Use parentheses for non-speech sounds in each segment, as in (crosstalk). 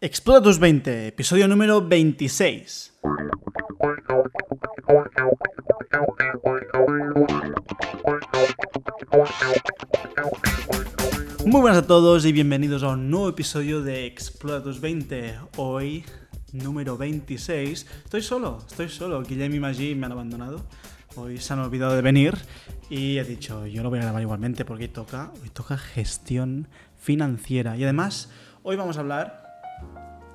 Explora tus 20, episodio número 26. Muy buenas a todos y bienvenidos a un nuevo episodio de Explora tus 20. Hoy, número 26. Estoy solo, estoy solo. Guillem y Maggi me han abandonado. Hoy se han olvidado de venir y he dicho, yo lo voy a grabar igualmente porque toca, toca gestión financiera. Y además, hoy vamos a hablar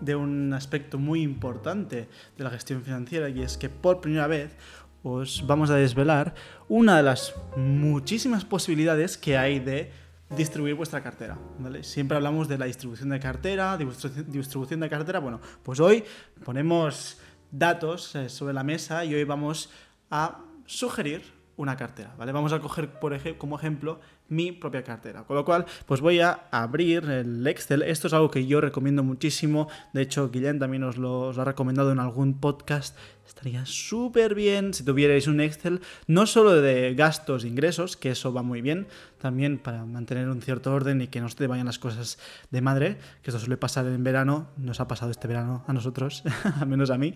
de un aspecto muy importante de la gestión financiera y es que por primera vez os vamos a desvelar una de las muchísimas posibilidades que hay de distribuir vuestra cartera. Siempre hablamos de la distribución de cartera, distribución de cartera. Bueno, pues hoy ponemos datos eh, sobre la mesa y hoy vamos a sugerir una cartera, ¿vale? Vamos a coger por ejemplo, como ejemplo mi propia cartera. Con lo cual, pues voy a abrir el Excel. Esto es algo que yo recomiendo muchísimo. De hecho, Guillén también os lo, ha recomendado en algún podcast. Estaría súper bien si tuvierais un Excel, no solo de gastos e ingresos, que eso va muy bien, también para mantener un cierto orden y que no se te vayan las cosas de madre, que esto suele pasar en verano, nos ha pasado este verano a nosotros, (laughs) al menos a mí.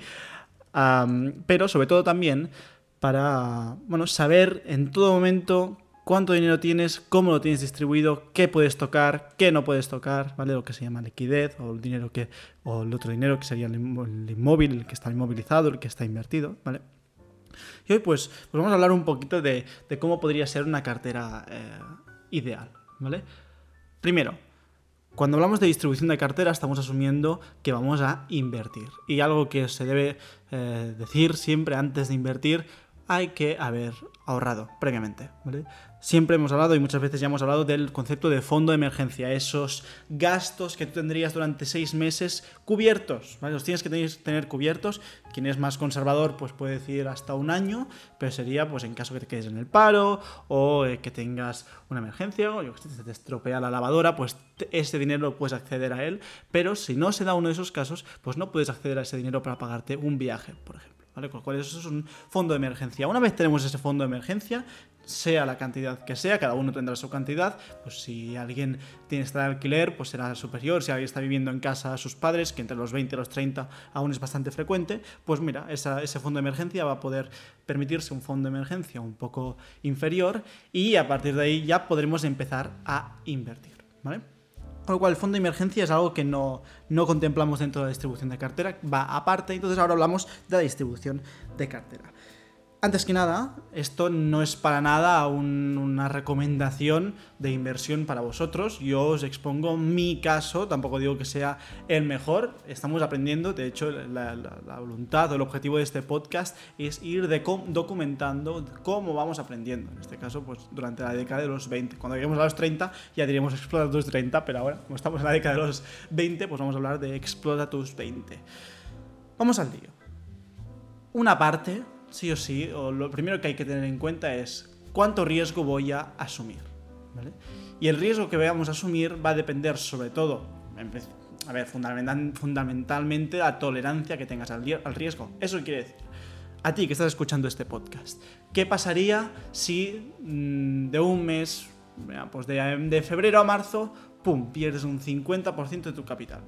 pero sobre todo también para bueno, saber en todo momento cuánto dinero tienes, cómo lo tienes distribuido, qué puedes tocar, qué no puedes tocar, ¿vale? Lo que se llama liquidez o el dinero que o el otro dinero que sería el inmóvil, el que está inmovilizado, el que está invertido, ¿vale? Y hoy pues, pues vamos a hablar un poquito de, cómo podría ser una cartera eh, ideal, ¿vale? Primero, cuando hablamos de distribución de cartera estamos asumiendo que vamos a invertir. Y algo que se debe eh, decir siempre antes de invertir hay que haber ahorrado previamente. Siempre hemos hablado y muchas veces ya hemos hablado del concepto de fondo de emergencia, esos gastos que tú tendrías durante seis meses cubiertos, los tienes que tener cubiertos. Quien es más conservador pues puede decir hasta un año, pero sería pues en caso que te quedes en el paro o eh, que tengas una emergencia o que se te estropea la lavadora, pues ese dinero puedes acceder a él, pero si no se da uno de esos casos, pues no puedes acceder a ese dinero para pagarte un viaje, por ejemplo. Con lo cual eso es un fondo de emergencia. Una vez tenemos ese fondo de emergencia, sea la cantidad que sea, cada uno tendrá su cantidad, pues si alguien tiene que estar alquiler, pues será superior, si alguien está viviendo en casa a sus padres, que entre los 20 y los 30 aún es bastante frecuente, pues mira, ese fondo de emergencia va a poder permitirse un fondo de emergencia un poco inferior y a partir de ahí ya podremos empezar a invertir, ¿vale? Con lo cual, el fondo de emergencia es algo que no, no contemplamos dentro de la distribución de cartera, va aparte, entonces ahora hablamos de la distribución de cartera. Antes que nada, esto no es para nada una recomendación de inversión para vosotros. Yo os expongo mi caso, tampoco digo que sea el mejor. Estamos aprendiendo, de hecho, la, voluntad o el objetivo de este podcast es ir documentando cómo vamos aprendiendo. En este caso, pues durante la década de los 20. Cuando lleguemos a los 30, ya diríamos explota tus 30, pero ahora, como estamos en la década de los 20, pues vamos a hablar de explota tus 20. Vamos al lío. Una parte sí o sí, o lo primero que hay que tener en cuenta es cuánto riesgo voy a asumir. Y el riesgo que vayamos a asumir va a depender sobre todo, a ver, fundamentalmente la tolerancia que tengas al riesgo. Eso quiere decir, a ti que estás escuchando este podcast, ¿qué pasaría si mm, de un mes, pues de febrero a marzo, pum, pierdes un 50% de tu capital?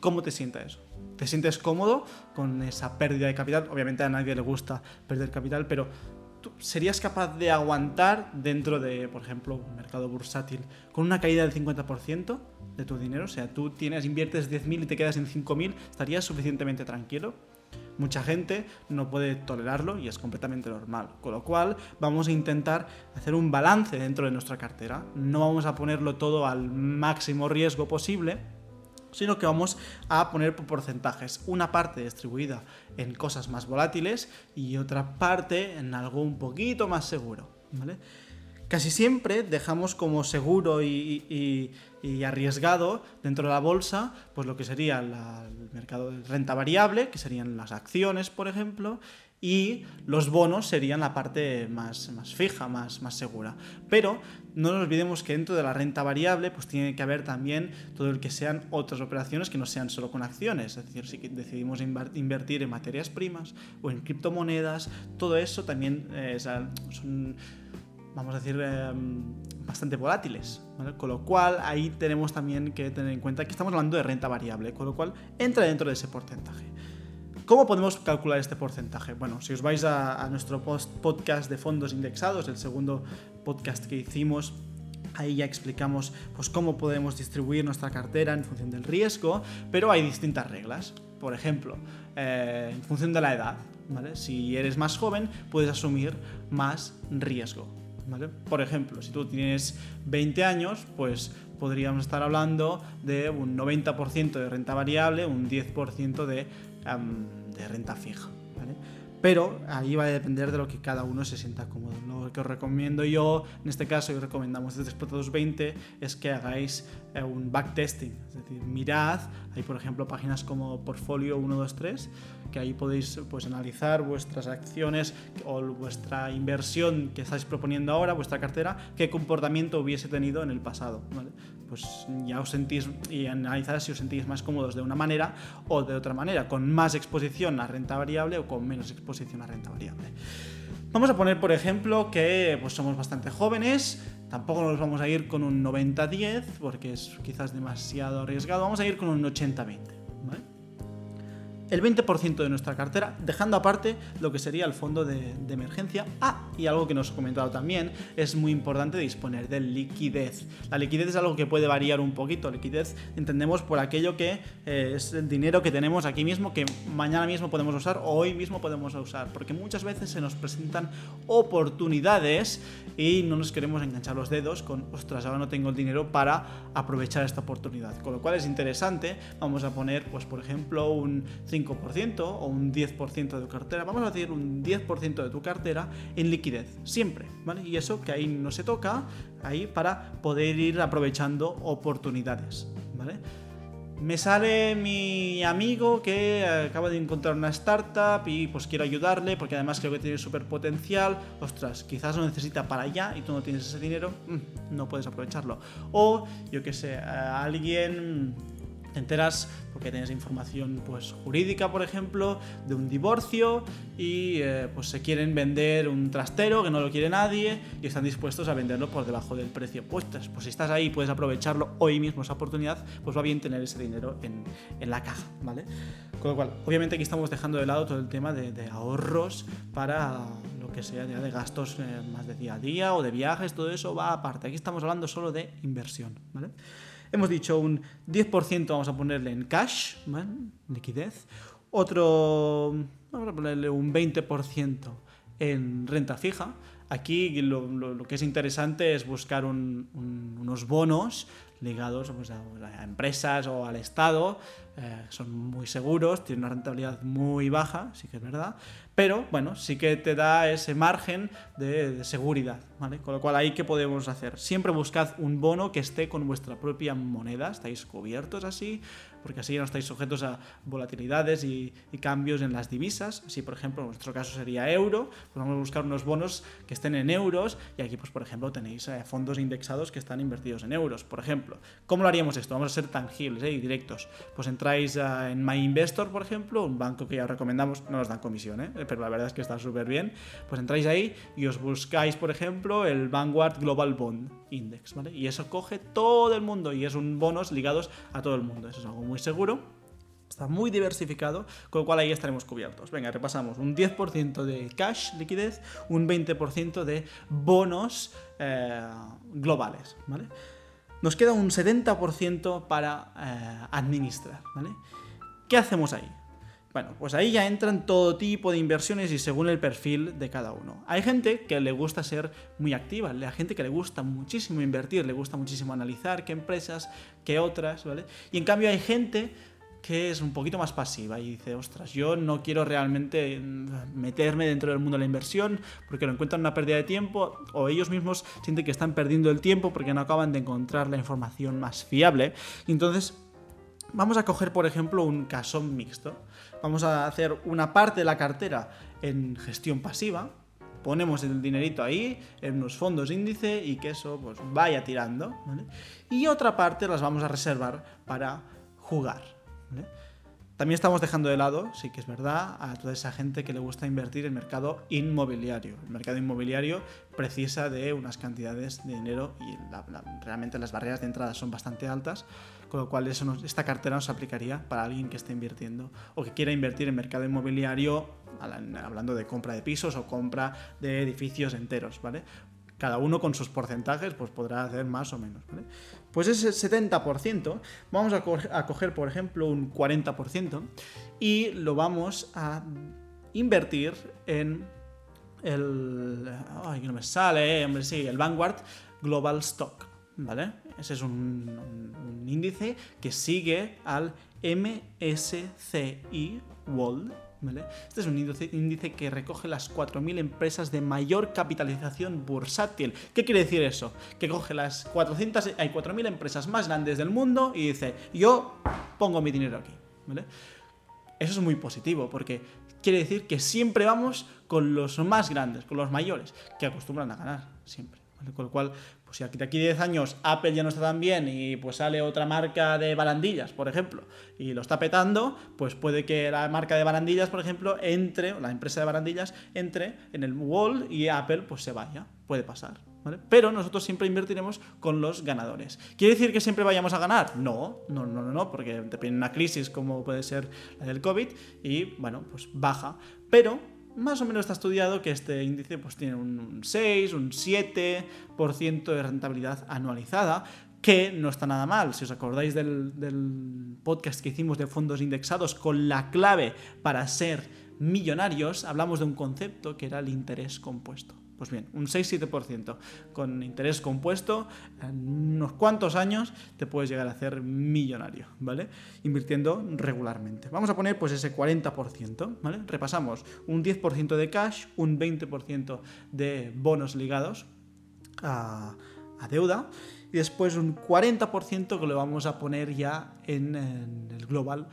¿Cómo te sienta eso? ¿Te sientes cómodo con esa pérdida de capital? Obviamente a nadie le gusta perder capital, pero ¿tú serías capaz de aguantar dentro de, por ejemplo, un mercado bursátil con una caída del 50% de tu dinero? O sea, tú tienes, inviertes 10.000 y te quedas en 5.000, ¿estarías suficientemente tranquilo? Mucha gente no puede tolerarlo y es completamente normal. Con lo cual vamos a intentar hacer un balance dentro de nuestra cartera. No vamos a ponerlo todo al máximo riesgo posible, sino que vamos a poner por porcentajes. Una parte distribuida en cosas más volátiles y otra parte en algo un poquito más seguro. Casi siempre dejamos como seguro y, arriesgado dentro de la bolsa, pues lo que sería el mercado de renta variable, que serían las acciones, por ejemplo, y los bonos serían la parte más, más fija, más, más segura. Pero no nos olvidemos que dentro de la renta variable pues tiene que haber también todo el que sean otras operaciones que no sean solo con acciones. Es decir, si decidimos invertir en materias primas o en criptomonedas, todo eso también eh, son vamos a decir, em, bastante volátiles. Con lo cual ahí tenemos también que tener en cuenta que estamos hablando de renta variable, con lo cual entra dentro de ese porcentaje. ¿Cómo podemos calcular este porcentaje? Bueno, si os vais a, nuestro podcast de fondos indexados, el segundo podcast que hicimos, Ahí ya explicamos pues, cómo podemos distribuir nuestra cartera en función del riesgo, pero hay distintas reglas. Por ejemplo, eh, en función de la edad, si eres más joven, puedes asumir más riesgo. Por ejemplo, si tú tienes 20 años, pues podríamos estar hablando de un 90% de renta variable, un 10% de, de renta fija. Pero ahí va a depender de lo que cada uno se sienta cómodo. Lo que os recomiendo yo, en este caso, y recomendamos desde Explotados 20, es que hagáis eh, un backtesting. Es decir, mirad, hay por ejemplo páginas como Portfolio 123, que ahí podéis pues, analizar vuestras acciones o vuestra inversión que estáis proponiendo ahora, vuestra cartera, qué comportamiento hubiese tenido en el pasado. Pues ya os sentís y analizar si os sentís más cómodos de una manera o de otra manera, con más exposición a renta variable o con menos exposición a renta variable. Vamos a poner, por ejemplo, que pues, somos bastante jóvenes, tampoco nos vamos a ir con un 90-10, porque es quizás demasiado arriesgado, vamos a ir con un 80-20 el 20% de nuestra cartera, dejando aparte lo que sería el fondo de, emergencia. Ah, y algo que nos he comentado también, es muy importante disponer de liquidez. La liquidez es algo que puede variar un poquito. Liquidez entendemos por aquello que eh, es el dinero que tenemos aquí mismo, que mañana mismo podemos usar o hoy mismo podemos usar. Porque muchas veces se nos presentan oportunidades y no nos queremos enganchar los dedos con, ostras, ahora no tengo el dinero para aprovechar esta oportunidad. Con lo cual es interesante, vamos a poner, pues por ejemplo, un 5% o un 10% de tu cartera, vamos a decir un 10% de tu cartera en liquidez, siempre, ¿vale? Y eso que ahí no se toca, ahí para poder ir aprovechando oportunidades, ¿vale? Me sale mi amigo que acaba de encontrar una startup y pues quiero ayudarle porque además creo que tiene súper potencial. Ostras, quizás lo necesita para allá y tú no tienes ese dinero, mm, no puedes aprovecharlo. O yo que sé, alguien te enteras porque tienes información pues, jurídica, por ejemplo, de un divorcio y eh, pues se quieren vender un trastero que no lo quiere nadie y están dispuestos a venderlo por debajo del precio. Pues, pues si estás ahí puedes aprovecharlo hoy mismo esa oportunidad, pues va bien tener ese dinero en, en la caja, ¿vale? Con lo cual, obviamente aquí estamos dejando de lado todo el tema de, de ahorros para lo que sea de gastos eh, más de día a día o de viajes, todo eso va aparte. Aquí estamos hablando solo de inversión, ¿vale? Hemos dicho un 10% vamos a ponerle en cash, liquidez. Otro, vamos a ponerle un 20% en renta fija. Aquí lo, que es interesante es buscar unos bonos ligados pues, a, empresas o al Estado. Eh, son muy seguros, tienen una rentabilidad muy baja, sí que es verdad, pero bueno, sí que te da ese margen de, seguridad, ¿vale? Con lo cual ahí qué podemos hacer. Siempre buscad un bono que esté con vuestra propia moneda, estáis cubiertos así, porque así no estáis sujetos a volatilidades y, cambios en las divisas. Si, por ejemplo, en nuestro caso sería euro, pues vamos a buscar unos bonos que estén en euros y aquí, pues, por ejemplo, tenéis eh, fondos indexados que están invertidos en euros. Por ejemplo, ¿cómo lo haríamos esto? Vamos a ser tangibles ¿eh? y directos. Pues entráis eh, en MyInvestor, por ejemplo, un banco que ya recomendamos, no nos dan comisión, pero la verdad es que está súper bien. Pues entráis ahí y os buscáis, por ejemplo, el Vanguard Global Bond Index, ¿vale? Y eso coge todo el mundo y es un bonos ligados a todo el mundo. Eso es algo muy seguro. Está muy diversificado, con lo cual ahí estaremos cubiertos. Venga, repasamos. Un 10% de cash, liquidez, un 20% de bonos eh, globales. ¿vale? Nos queda un 70% para eh, administrar. ¿vale? ¿Qué hacemos ahí? Bueno, pues ahí ya entran todo tipo de inversiones y según el perfil de cada uno. Hay gente que le gusta ser muy activa, hay gente que le gusta muchísimo invertir, le gusta muchísimo analizar qué empresas, qué otras, ¿vale? Y en cambio hay gente que es un poquito más pasiva y dice, ostras, yo no quiero realmente meterme dentro del mundo de la inversión porque lo encuentran una pérdida de tiempo o ellos mismos sienten que están perdiendo el tiempo porque no acaban de encontrar la información más fiable. Entonces Vamos a coger, por ejemplo, un caso mixto. Vamos a hacer una parte de la cartera en gestión pasiva, ponemos el dinerito ahí en unos fondos índice y que eso pues, vaya tirando. Y otra parte las vamos a reservar para jugar. También estamos dejando de lado, sí que es verdad, a toda esa gente que le gusta invertir en mercado inmobiliario. El mercado inmobiliario precisa de unas cantidades de dinero y realmente las barreras de entrada son bastante altas, con lo cual eso esta cartera nos aplicaría para alguien que esté invirtiendo o que quiera invertir en mercado inmobiliario, hablando de compra de pisos o compra de edificios enteros, ¿vale? Cada uno con sus porcentajes pues podrá hacer más o menos. Pues ese 70% vamos a, coger, por ejemplo, un 40% y lo vamos a invertir en el... Ay, no me sale, hombre, sí, el Vanguard Global Stock. ¿Vale? Ese es un índice que sigue al MSCI World este es un índice, que recoge las 4.000 empresas de mayor capitalización bursátil. ¿Qué quiere decir eso? Que coge las 400, hay 4.000 empresas más grandes del mundo y dice, yo pongo mi dinero aquí. Eso es muy positivo porque quiere decir que siempre vamos con los más grandes, con los mayores, que acostumbran a ganar siempre. Con lo cual, pues si de aquí 10 años Apple ya no está tan bien y pues sale otra marca de barandillas, por ejemplo, y lo está petando, pues puede que la marca de barandillas, por ejemplo, entre, o la empresa de barandillas, entre en el wall y Apple pues se vaya. Puede pasar. Pero nosotros siempre invertiremos con los ganadores. ¿Quiere decir que siempre vayamos a ganar? No, no, no, no, no porque depende de una crisis como puede ser la del COVID y, bueno, pues baja. Pero más o menos está estudiado que este índice pues, tiene un 6, un 7% de rentabilidad anualizada, que no está nada mal. Si os acordáis del, del, podcast que hicimos de fondos indexados con la clave para ser millonarios, hablamos de un concepto que era el interés compuesto. Pues bien, un 6-7% con interés compuesto, en unos cuantos años te puedes llegar a hacer millonario, ¿vale? Invirtiendo regularmente. Vamos a poner pues ese 40%, ¿vale? Repasamos un 10% de cash, un 20% de bonos ligados a, deuda y después un 40% que lo vamos a poner ya en, el global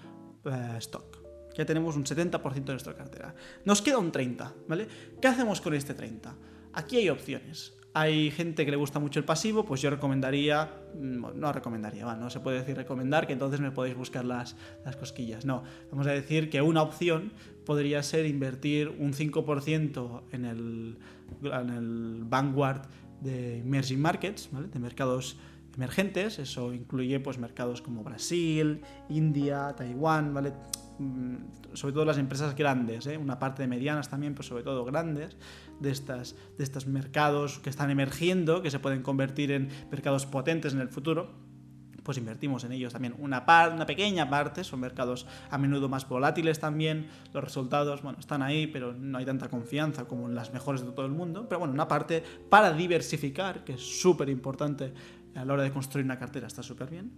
eh, stock. Ya tenemos un 70% de nuestra cartera. Nos queda un 30, ¿vale? ¿Qué hacemos con este 30? Aquí hay opciones. Hay gente que le gusta mucho el pasivo, pues yo recomendaría, mm, no recomendaría, no se puede decir recomendar, que entonces me podéis buscar las, las cosquillas. No, vamos a decir que una opción podría ser invertir un 5% en el, en el Vanguard de Emerging Markets, de mercados emergentes, eso incluye pues mercados como Brasil, India, Taiwán, ¿vale? Mm, sobre todo las empresas grandes, ¿eh? una parte de medianas también, pero sobre todo grandes, de, estas, de estos mercados que están emergiendo, que se pueden convertir en mercados potentes en el futuro, pues invertimos en ellos también. Una, una pequeña parte, son mercados a menudo más volátiles también, los resultados, bueno, están ahí, pero no hay tanta confianza como en las mejores de todo el mundo, pero bueno, una parte para diversificar, que es súper importante a la hora de construir una cartera, está súper bien,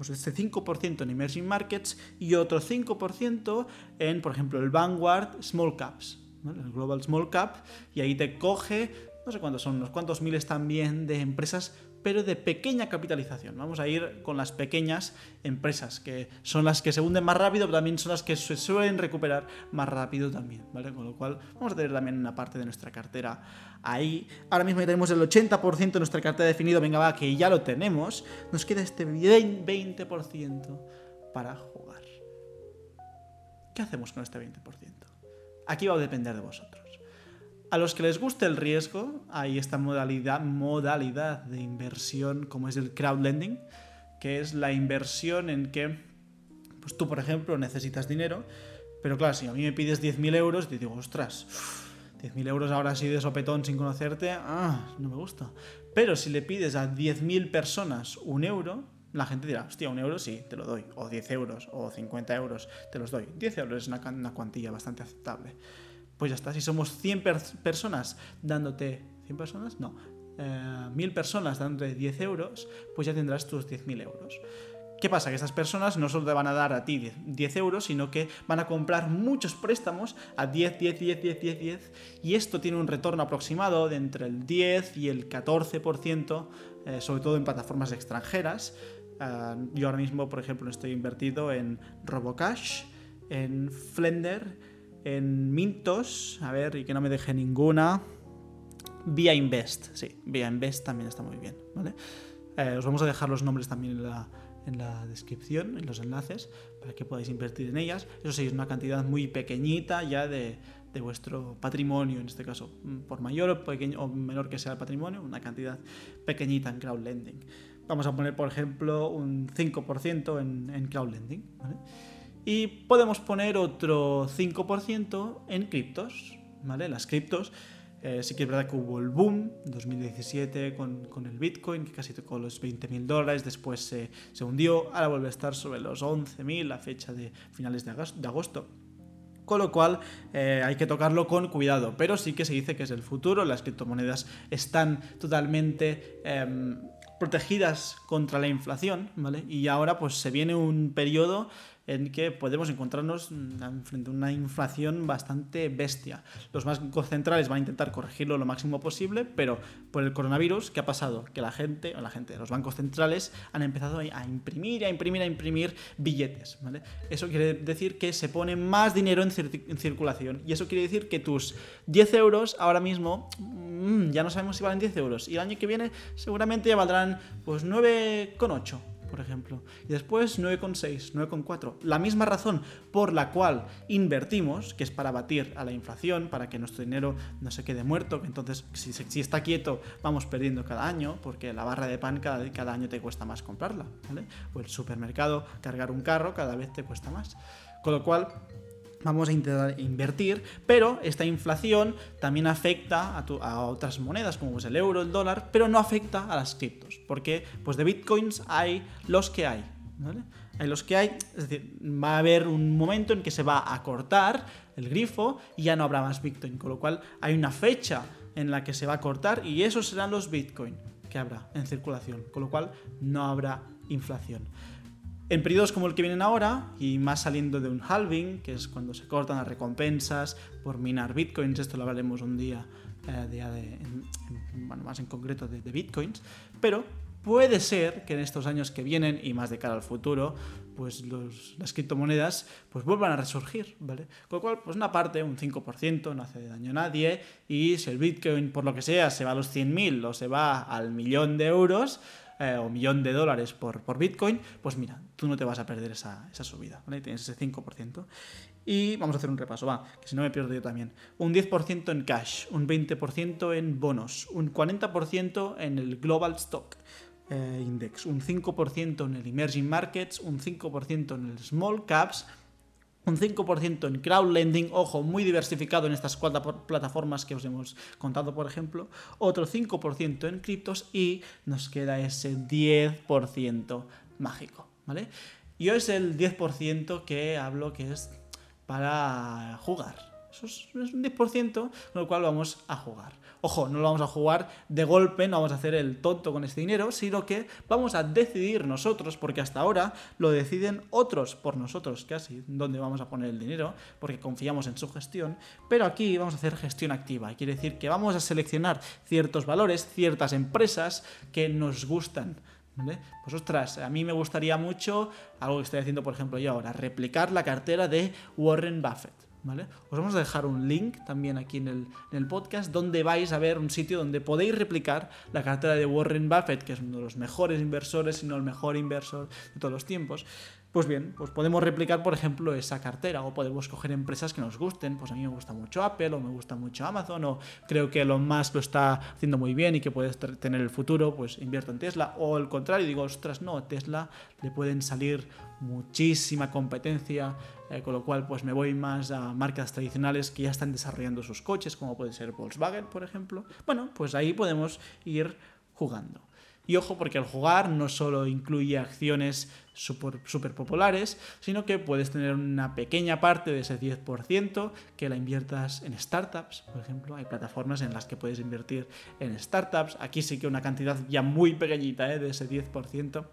pues este 5% en emerging markets y otro 5% en, por ejemplo, el Vanguard Small Caps, el Global Small Cap, y ahí te coge, no sé cuántos son, unos cuantos miles también de empresas pero de pequeña capitalización. Vamos a ir con las pequeñas empresas, que son las que se hunden más rápido, pero también son las que se suelen recuperar más rápido también. Con lo cual vamos a tener también una parte de nuestra cartera ahí. Ahora mismo ya tenemos el 80% de nuestra cartera definido, venga va, que ya lo tenemos. Nos queda este 20% para jugar. ¿Qué hacemos con este 20%? Aquí va a depender de vosotros. A los que les guste el riesgo, hay esta modalidad, modalidad de inversión como es el crowdlending, que es la inversión en que pues tú, por ejemplo, necesitas dinero, pero claro, si a mí me pides 10.000 euros, te digo, ostras, 10.000 euros ahora así de sopetón sin conocerte, ah, no me gusta. Pero si le pides a 10.000 personas un euro, la gente dirá, hostia, un euro sí, te lo doy. O 10 euros, o 50 euros, te los doy. 10 euros es una cuantía bastante aceptable pues ya está. Si somos 100 personas dándote... ¿100 personas? No. Eh, 1000 personas dándote 10 euros, pues ya tendrás tus 10.000 euros. ¿Qué pasa? Que estas personas no solo te van a dar a ti 10 euros, sino que van a comprar muchos préstamos a 10, 10, 10, 10, 10, 10. Y esto tiene un retorno aproximado de entre el 10 y el 14%, eh, sobre todo en plataformas extranjeras. Eh, yo ahora mismo, por ejemplo, estoy invertido en Robocash, en Flender en Mintos, a ver, y que no me deje ninguna. Via Invest, sí, Via Invest también está muy bien, ¿vale? Eh, os vamos a dejar los nombres también en la, en la descripción, en los enlaces, para que podáis invertir en ellas. Eso sí, es una cantidad muy pequeñita ya de, de vuestro patrimonio, en este caso, por mayor o, pequeño, o menor que sea el patrimonio, una cantidad pequeñita en crowdlending. Vamos a poner, por ejemplo, un 5% en, en crowdlending. Y podemos poner otro 5% en criptos. ¿vale? Las criptos eh, sí que es verdad que hubo el boom 2017 con, con el Bitcoin, que casi tocó los 20.000 dólares, después se, se, hundió, ahora vuelve a estar sobre los 11.000 a fecha de finales de agosto. Con lo cual eh, hay que tocarlo con cuidado, pero sí que se dice que es el futuro, las criptomonedas están totalmente... Eh, protegidas contra la inflación, ¿vale? Y ahora pues se viene un periodo en que podemos encontrarnos frente a una inflación bastante bestia. Los bancos centrales van a intentar corregirlo lo máximo posible, pero por el coronavirus, ¿qué ha pasado? Que la gente, o la gente, los bancos centrales han empezado a imprimir, a imprimir, a imprimir billetes. Eso quiere decir que se pone más dinero en, cir en circulación y eso quiere decir que tus 10 euros ahora mismo mmm, ya no sabemos si valen 10 euros y el año que viene seguramente ya valdrán pues 9,8 por ejemplo. Y después 9,6, 9,4. La misma razón por la cual invertimos, que es para batir a la inflación, para que nuestro dinero no se quede muerto, entonces si, si está quieto vamos perdiendo cada año, porque la barra de pan cada, cada año te cuesta más comprarla, ¿vale? O el supermercado, cargar un carro cada vez te cuesta más. Con lo cual, vamos a intentar invertir, pero esta inflación también afecta a, tu, a, otras monedas como es el euro, el dólar, pero no afecta a las criptos, porque pues de bitcoins hay los que hay. Hay los que hay, es decir, va a haber un momento en que se va a cortar el grifo y ya no habrá más bitcoin, con lo cual hay una fecha en la que se va a cortar y esos serán los bitcoin que habrá en circulación, con lo cual no habrá inflación. En periodos como el que vienen ahora, y más saliendo de un halving, que es cuando se cortan las recompensas por minar bitcoins, esto lo hablaremos un día, eh, de, de, en, en, bueno, más en concreto de, de, bitcoins, pero puede ser que en estos años que vienen y más de cara al futuro, pues los, las criptomonedas pues vuelvan a resurgir, ¿vale? Con lo cual, pues una parte, un 5%, no hace daño a nadie, y si el bitcoin, por lo que sea, se va a los 100.000 o se va al millón de euros, eh, o millón de dólares por, por Bitcoin, pues mira, tú no te vas a perder esa, esa subida, ¿vale? Tienes ese 5%. Y vamos a hacer un repaso, va, que si no me pierdo yo también. Un 10% en cash, un 20% en bonos, un 40% en el Global Stock eh, Index, un 5% en el Emerging Markets, un 5% en el Small Caps, un 5% en crowdlending, ojo, muy diversificado en estas cuatro plataformas que os hemos contado, por ejemplo, otro 5% en criptos y nos queda ese 10% mágico, ¿vale? Y hoy es el 10% que hablo que es para jugar. Eso es un 10%, con lo cual vamos a jugar. Ojo, no lo vamos a jugar de golpe, no vamos a hacer el tonto con este dinero, sino que vamos a decidir nosotros, porque hasta ahora lo deciden otros por nosotros, casi, dónde vamos a poner el dinero, porque confiamos en su gestión, pero aquí vamos a hacer gestión activa. Quiere decir que vamos a seleccionar ciertos valores, ciertas empresas que nos gustan. Pues ostras, a mí me gustaría mucho, algo que estoy haciendo por ejemplo yo ahora, replicar la cartera de Warren Buffett. Os vamos a dejar un link también aquí en el, en el, podcast donde vais a ver un sitio donde podéis replicar la cartera de Warren Buffett, que es uno de los mejores inversores, si no el mejor inversor de todos los tiempos. Pues bien, pues podemos replicar, por ejemplo, esa cartera o podemos coger empresas que nos gusten. Pues a mí me gusta mucho Apple o me gusta mucho Amazon o creo que Elon Musk lo está haciendo muy bien y que puede tener el futuro, pues invierto en Tesla. O al contrario, digo, ostras, no, Tesla le pueden salir muchísima competencia, eh, con lo cual pues me voy más a marcas tradicionales que ya están desarrollando sus coches, como puede ser Volkswagen, por ejemplo. Bueno, pues ahí podemos ir jugando. Y ojo, porque el jugar no solo incluye acciones súper super populares, sino que puedes tener una pequeña parte de ese 10% que la inviertas en startups, por ejemplo. Hay plataformas en las que puedes invertir en startups. Aquí sí que una cantidad ya muy pequeñita ¿eh? de ese 10%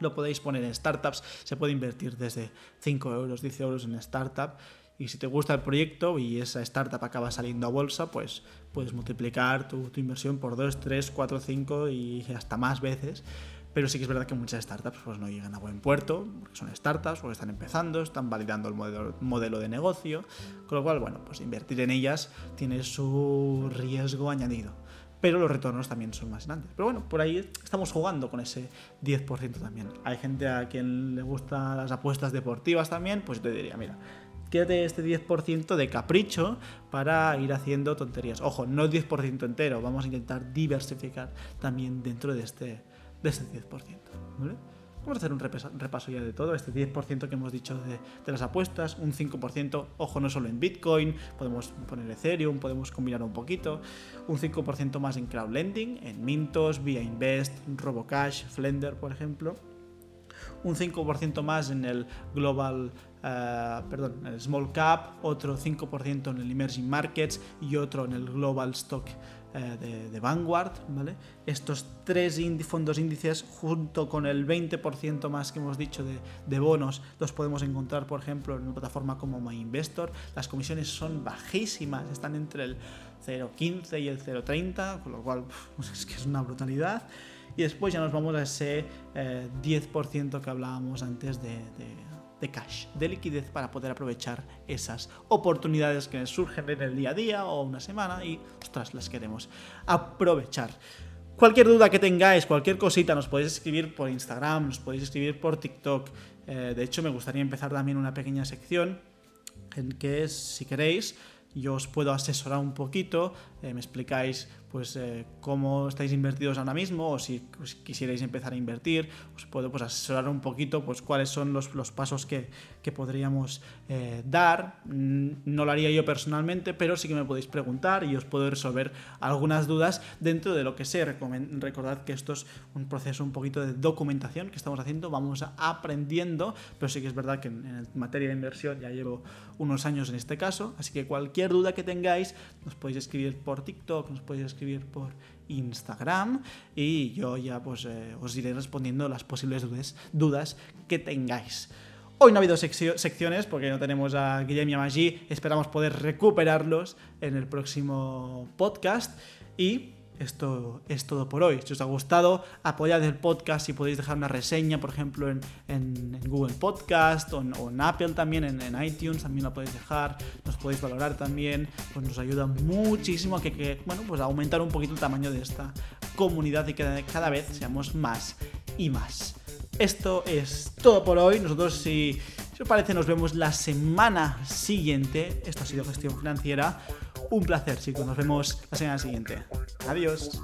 lo podéis poner en startups, se puede invertir desde 5 euros, 10 euros en startup. Y si te gusta el proyecto y esa startup acaba saliendo a bolsa, pues puedes multiplicar tu, inversión por 2, 3, 4, 5 y hasta más veces. Pero sí que es verdad que muchas startups pues, no llegan a buen puerto, porque son startups, porque están empezando, están validando el modelo, modelo de negocio, con lo cual, bueno, pues invertir en ellas tiene su riesgo añadido. pero los retornos también son más grandes. Pero bueno, por ahí estamos jugando con ese 10% también. Hay gente a quien le gustan las apuestas deportivas también, pues te diría, mira, quédate este 10% de capricho para ir haciendo tonterías. Ojo, no el 10% entero, vamos a intentar diversificar también dentro de este, de este 10%. ¿vale? Vamos a hacer un repaso, ya de todo, este 10% que hemos dicho de, de, las apuestas, un 5%, ojo, no solo en Bitcoin, podemos poner Ethereum, podemos combinar un poquito, un 5% más en crowdlending, en Mintos, Via Invest, Robocash, Flender, por ejemplo, un 5% más en el Global Uh, perdón, el small cap, otro 5% en el emerging markets y otro en el global stock uh, de, Vanguard, ¿vale? Estos tres fondos índices junto con el 20% más que hemos dicho de, de, bonos los podemos encontrar, por ejemplo, en una plataforma como MyInvestor. Las comisiones son bajísimas, están entre el 0,15 y el 0,30, con lo cual (laughs) es que es una brutalidad. Y después ya nos vamos a ese eh, 10% que hablábamos antes de, de de cash, de liquidez para poder aprovechar esas oportunidades que surgen en el día a día o una semana y, ostras, las queremos aprovechar. Cualquier duda que tengáis, cualquier cosita, nos podéis escribir por Instagram, nos podéis escribir por TikTok. Eh, de hecho, me gustaría empezar también una pequeña sección en que, si queréis, yo os puedo asesorar un poquito, eh, me explicáis pues eh, cómo estáis invertidos ahora mismo o si pues, quisierais empezar a invertir, os puedo pues, asesorar un poquito pues cuáles son los, los pasos que, que podríamos eh, dar. No lo haría yo personalmente, pero sí que me podéis preguntar y os puedo resolver algunas dudas dentro de lo que sé. Recordad que esto es un proceso un poquito de documentación que estamos haciendo, vamos aprendiendo, pero sí que es verdad que en, en materia de inversión ya llevo unos años en este caso, así que cualquier duda que tengáis nos podéis escribir por TikTok, nos podéis escribir por Instagram y yo ya pues eh, os iré respondiendo las posibles dudas, que tengáis. Hoy no ha habido secciones porque no tenemos a Guillermo y a Maggi, esperamos poder recuperarlos en el próximo podcast y esto es todo por hoy. Si os ha gustado, apoyad el podcast y podéis dejar una reseña, por ejemplo, en, Google Podcast o en, Apple también, en, iTunes también lo podéis dejar. Nos podéis valorar también, pues nos ayuda muchísimo a que, que bueno, pues aumentar un poquito el tamaño de esta comunidad y que cada vez seamos más y más. Esto es todo por hoy. Nosotros, si, si os parece, nos vemos la semana siguiente. Esto ha sido gestión financiera. Un placer, chicos. Nos vemos la semana siguiente. Adiós.